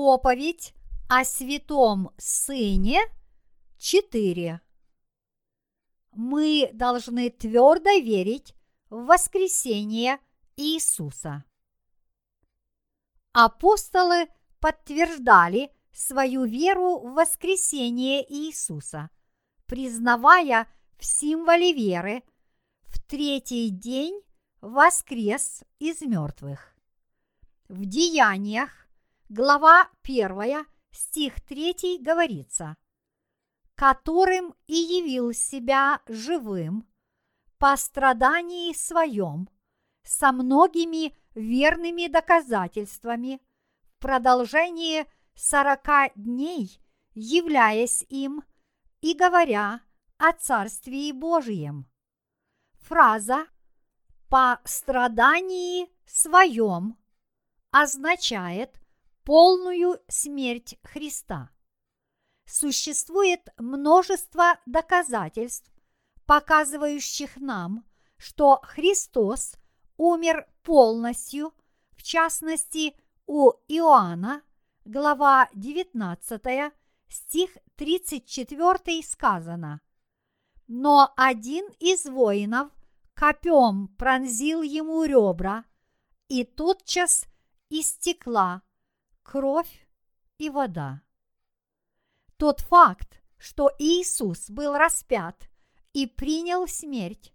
Проповедь о Святом Сыне 4. Мы должны твердо верить в воскресение Иисуса. Апостолы подтверждали свою веру в воскресение Иисуса, признавая в символе веры в третий день воскрес из мертвых. В деяниях, глава 1, стих 3 говорится, которым и явил себя живым по страдании своем со многими верными доказательствами в продолжении сорока дней, являясь им и говоря о Царствии Божьем. Фраза «по страдании своем» означает полную смерть Христа. Существует множество доказательств, показывающих нам, что Христос умер полностью, в частности у Иоанна, глава 19, стих 34 сказано. Но один из воинов копем пронзил ему ребра, и тотчас истекла кровь и вода. Тот факт, что Иисус был распят и принял смерть,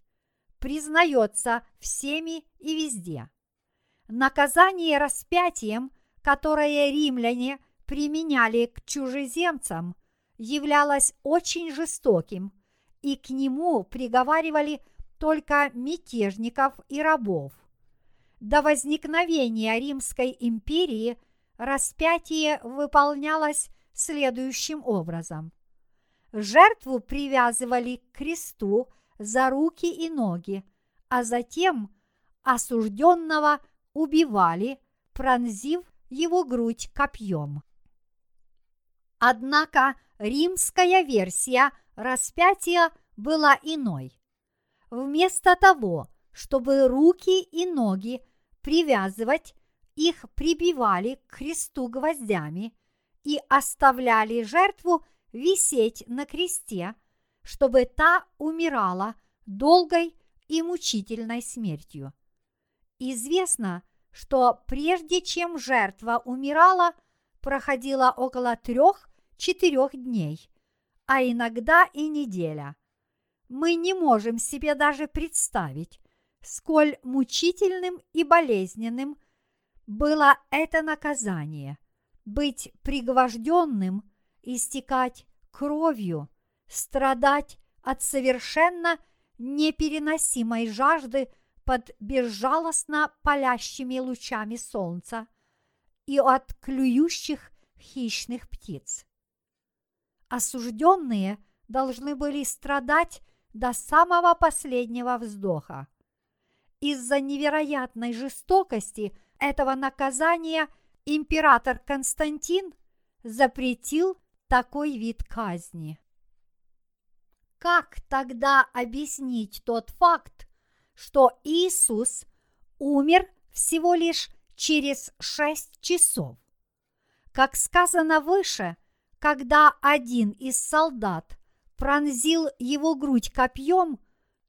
признается всеми и везде. Наказание распятием, которое римляне применяли к чужеземцам, являлось очень жестоким, и к нему приговаривали только мятежников и рабов. До возникновения Римской империи распятие выполнялось следующим образом. Жертву привязывали к кресту за руки и ноги, а затем осужденного убивали, пронзив его грудь копьем. Однако римская версия распятия была иной. Вместо того, чтобы руки и ноги привязывать, их прибивали к кресту гвоздями и оставляли жертву висеть на кресте, чтобы та умирала долгой и мучительной смертью. Известно, что прежде чем жертва умирала, проходило около трех-четырех дней, а иногда и неделя. Мы не можем себе даже представить, сколь мучительным и болезненным было это наказание – быть пригвожденным, истекать кровью, страдать от совершенно непереносимой жажды под безжалостно палящими лучами солнца и от клюющих хищных птиц. Осужденные должны были страдать до самого последнего вздоха. Из-за невероятной жестокости этого наказания император Константин запретил такой вид казни. Как тогда объяснить тот факт, что Иисус умер всего лишь через шесть часов? Как сказано выше, когда один из солдат пронзил его грудь копьем,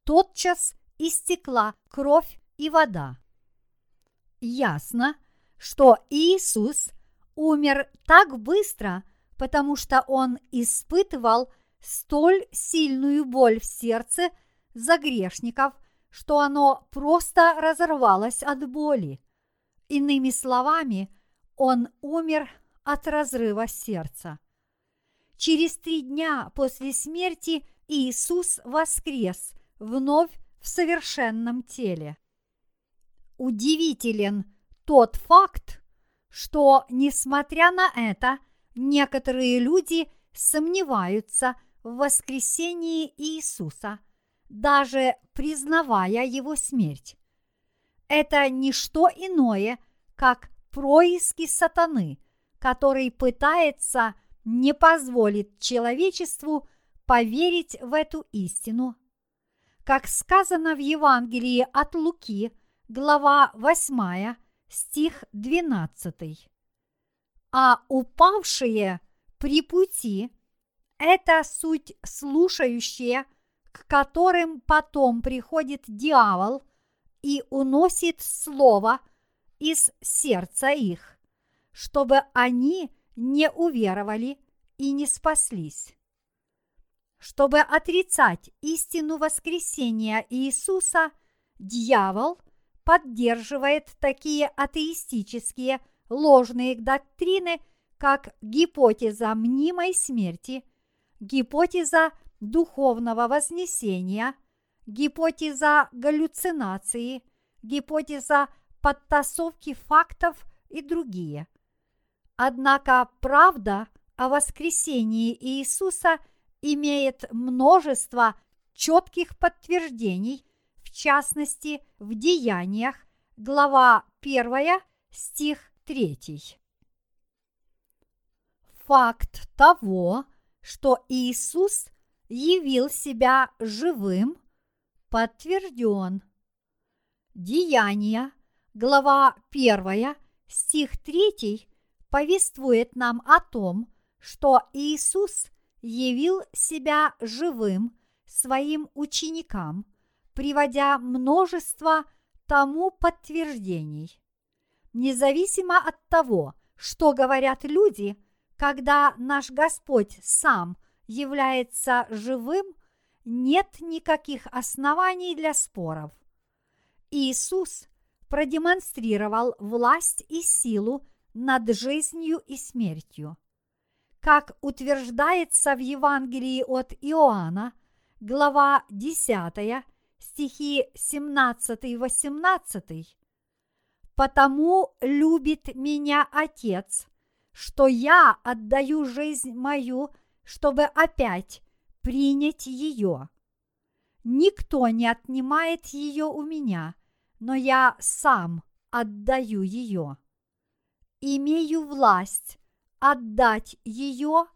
тотчас истекла кровь и вода. Ясно, что Иисус умер так быстро, потому что он испытывал столь сильную боль в сердце за грешников, что оно просто разорвалось от боли. Иными словами, он умер от разрыва сердца. Через три дня после смерти Иисус воскрес вновь в совершенном теле. Удивителен тот факт, что, несмотря на это, некоторые люди сомневаются в воскресении Иисуса, даже признавая его смерть. Это не что иное, как происки сатаны, который пытается не позволить человечеству поверить в эту истину как сказано в Евангелии от Луки, глава 8, стих 12. а упавшие при пути – это суть слушающие, к которым потом приходит дьявол и уносит слово из сердца их, чтобы они не уверовали и не спаслись. Чтобы отрицать истину воскресения Иисуса, дьявол поддерживает такие атеистические ложные доктрины, как гипотеза мнимой смерти, гипотеза духовного вознесения, гипотеза галлюцинации, гипотеза подтасовки фактов и другие. Однако правда о воскресении Иисуса имеет множество четких подтверждений, частности в Деяниях, глава 1, стих 3. Факт того, что Иисус явил себя живым, подтвержден. Деяния, глава 1, стих 3 повествует нам о том, что Иисус явил себя живым своим ученикам, приводя множество тому подтверждений. Независимо от того, что говорят люди, когда наш Господь сам является живым, нет никаких оснований для споров. Иисус продемонстрировал власть и силу над жизнью и смертью. Как утверждается в Евангелии от Иоанна, глава 10, стихи 17-18, «Потому любит меня Отец, что я отдаю жизнь мою, чтобы опять принять ее. Никто не отнимает ее у меня, но я сам отдаю ее. Имею власть отдать ее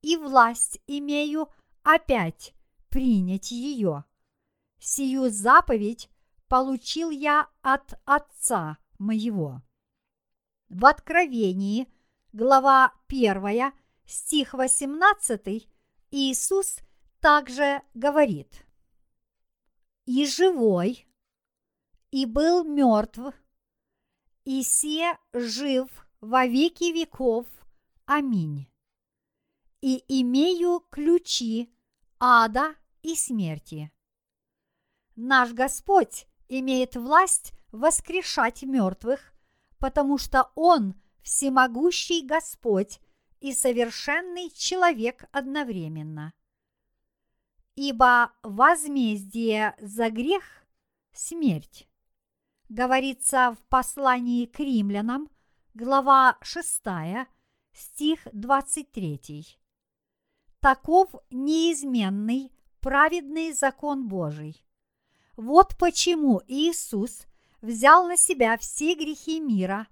и власть имею опять принять ее. Сию заповедь получил я от Отца моего. В Откровении, глава 1, стих 18, Иисус также говорит, «И живой, и был мертв, и се жив во веки веков – Аминь. И имею ключи ада и смерти. Наш Господь имеет власть воскрешать мертвых, потому что Он всемогущий Господь и совершенный человек одновременно. Ибо возмездие за грех – смерть. Говорится в послании к римлянам, глава 6, стих 23. Таков неизменный праведный закон Божий. Вот почему Иисус взял на себя все грехи мира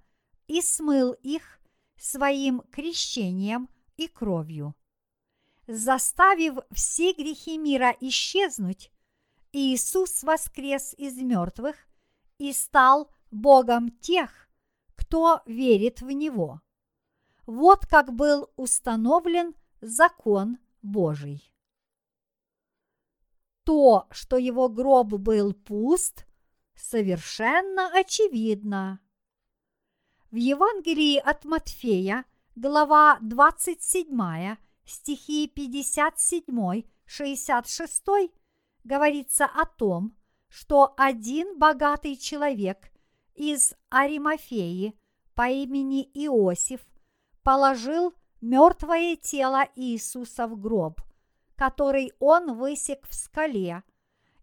и смыл их своим крещением и кровью. Заставив все грехи мира исчезнуть, Иисус воскрес из мертвых и стал Богом тех, кто верит в Него. Вот как был установлен закон Божий. То, что его гроб был пуст, совершенно очевидно. В Евангелии от Матфея, глава 27, стихи 57-66, говорится о том, что один богатый человек из Аримафеи по имени Иосиф положил мертвое тело Иисуса в гроб, который он высек в скале,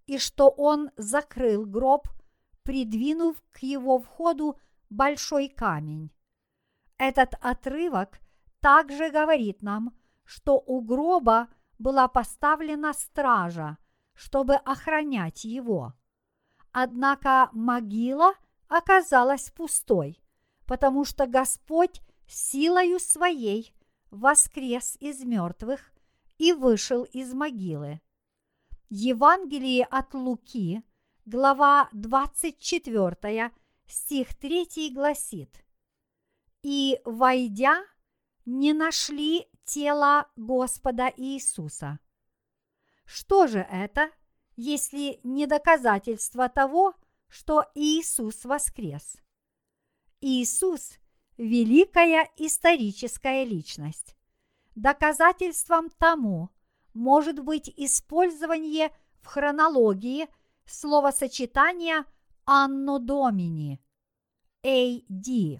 и что он закрыл гроб, придвинув к его входу большой камень. Этот отрывок также говорит нам, что у гроба была поставлена стража, чтобы охранять его. Однако могила оказалась пустой, потому что Господь силою своей воскрес из мертвых и вышел из могилы. Евангелие от Луки, глава 24, стих 3 гласит, «И, войдя, не нашли тело Господа Иисуса. Что же это, если не доказательство того, что Иисус воскрес? Иисус – великая историческая личность. Доказательством тому может быть использование в хронологии словосочетания «анно домини» – AD,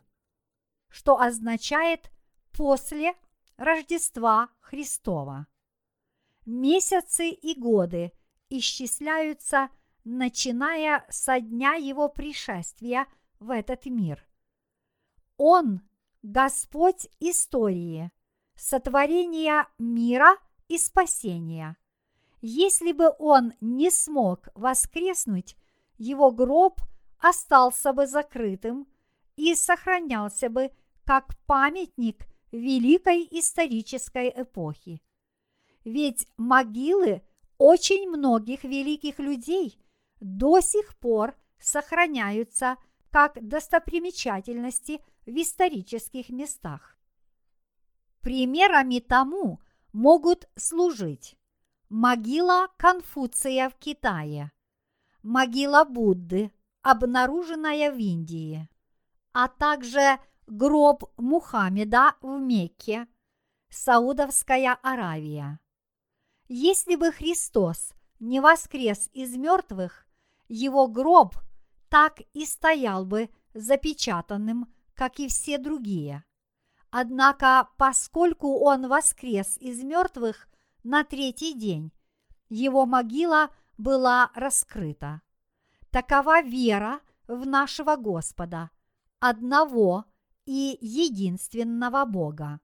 что означает «после Рождества Христова». Месяцы и годы исчисляются, начиная со дня его пришествия в этот мир. Он – Господь истории, сотворения мира и спасения. Если бы он не смог воскреснуть, его гроб остался бы закрытым и сохранялся бы как памятник великой исторической эпохи. Ведь могилы очень многих великих людей до сих пор сохраняются как достопримечательности в исторических местах. Примерами тому могут служить могила Конфуция в Китае, могила Будды, обнаруженная в Индии, а также гроб Мухаммеда в Мекке, Саудовская Аравия. Если бы Христос не воскрес из мертвых, его гроб так и стоял бы запечатанным, как и все другие. Однако, поскольку он воскрес из мертвых на третий день, его могила была раскрыта. Такова вера в нашего Господа, одного и единственного Бога.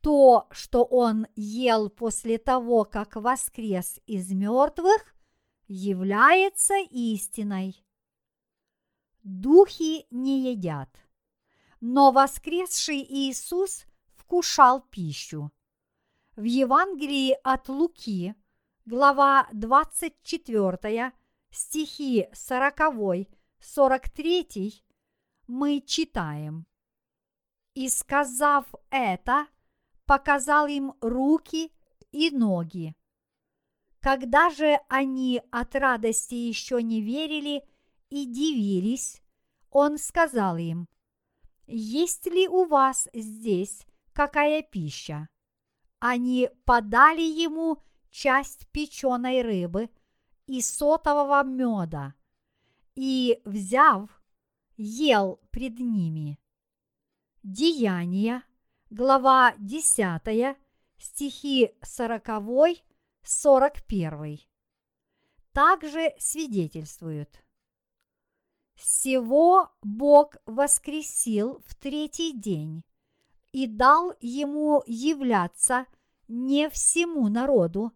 То, что он ел после того, как воскрес из мертвых, является истиной. Духи не едят, но воскресший Иисус вкушал пищу. В Евангелии от Луки, глава 24, стихи 40, 43, мы читаем. И сказав это, показал им руки и ноги. Когда же они от радости еще не верили и дивились, он сказал им, «Есть ли у вас здесь какая пища?» Они подали ему часть печеной рыбы и сотового меда, и, взяв, ел пред ними. Деяния, глава 10, стихи 40, 41. Также свидетельствуют. Всего Бог воскресил в третий день и дал ему являться не всему народу,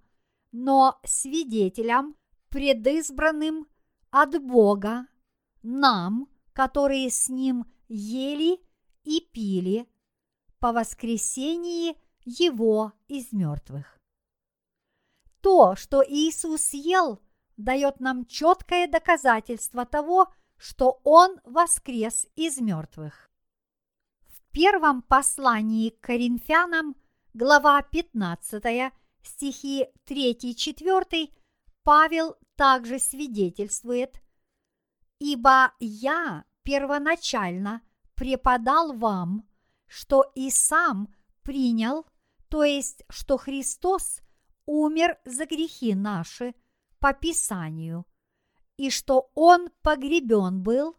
но свидетелям, предизбранным от Бога, нам, которые с ним ели и пили по воскресении его из мертвых. То, что Иисус ел, дает нам четкое доказательство того, что Он воскрес из мертвых. В первом послании к Коринфянам, глава 15, стихи 3-4, Павел также свидетельствует, Ибо я первоначально преподал вам, что и сам принял, то есть, что Христос умер за грехи наши по Писанию, и что Он погребен был,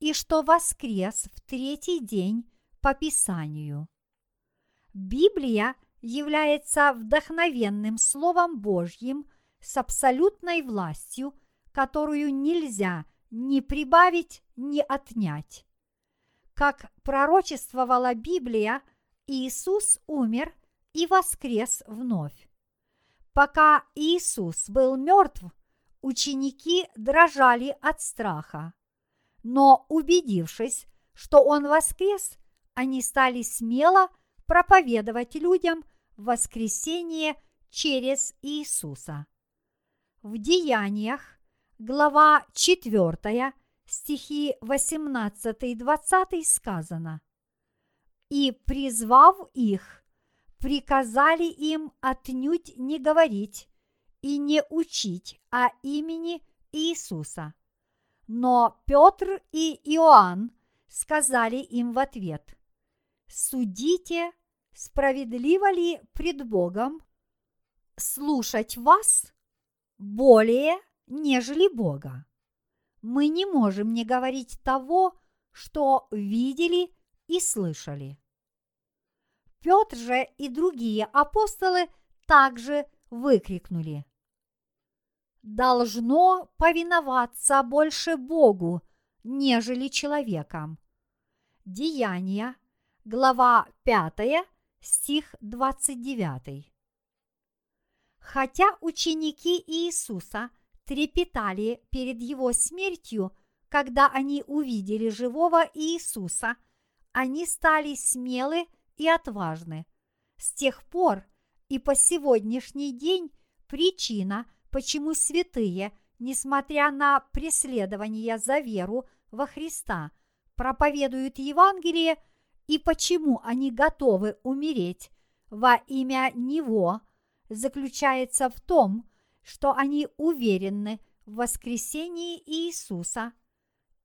и что воскрес в третий день по Писанию. Библия является вдохновенным Словом Божьим с абсолютной властью, которую нельзя ни прибавить, ни отнять. Как пророчествовала Библия, Иисус умер и воскрес вновь. Пока Иисус был мертв, ученики дрожали от страха. Но убедившись, что Он воскрес, они стали смело проповедовать людям воскресение через Иисуса. В деяниях глава 4, стихи 18-20 сказано. и, призвав их, приказали им отнюдь не говорить и не учить о имени Иисуса. Но Петр и Иоанн сказали им в ответ, «Судите, справедливо ли пред Богом слушать вас более, нежели Бога? Мы не можем не говорить того, что видели и слышали. Петр же и другие апостолы также выкрикнули. Должно повиноваться больше Богу, нежели человекам. Деяния, глава 5, стих 29. Хотя ученики Иисуса трепетали перед его смертью, когда они увидели живого Иисуса, они стали смелы и отважны. С тех пор и по сегодняшний день причина, почему святые, несмотря на преследование за веру во Христа, проповедуют Евангелие и почему они готовы умереть во имя Него, заключается в том, что они уверены в воскресении Иисуса,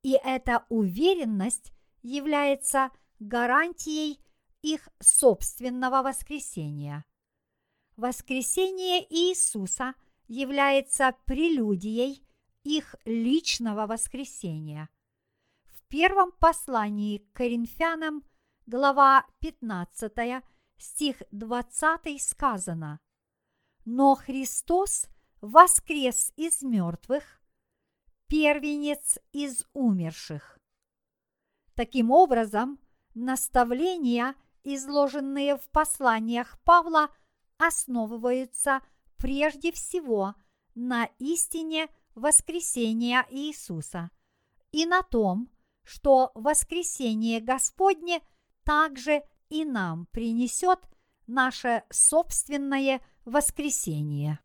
и эта уверенность является гарантией их собственного воскресения. Воскресение Иисуса является прелюдией их личного воскресения. В первом послании к Коринфянам, глава 15, стих 20 сказано «Но Христос воскрес из мертвых, первенец из умерших». Таким образом, наставления, изложенные в посланиях Павла, основываются прежде всего на истине воскресения Иисуса и на том, что воскресение Господне также и нам принесет наше собственное воскресение.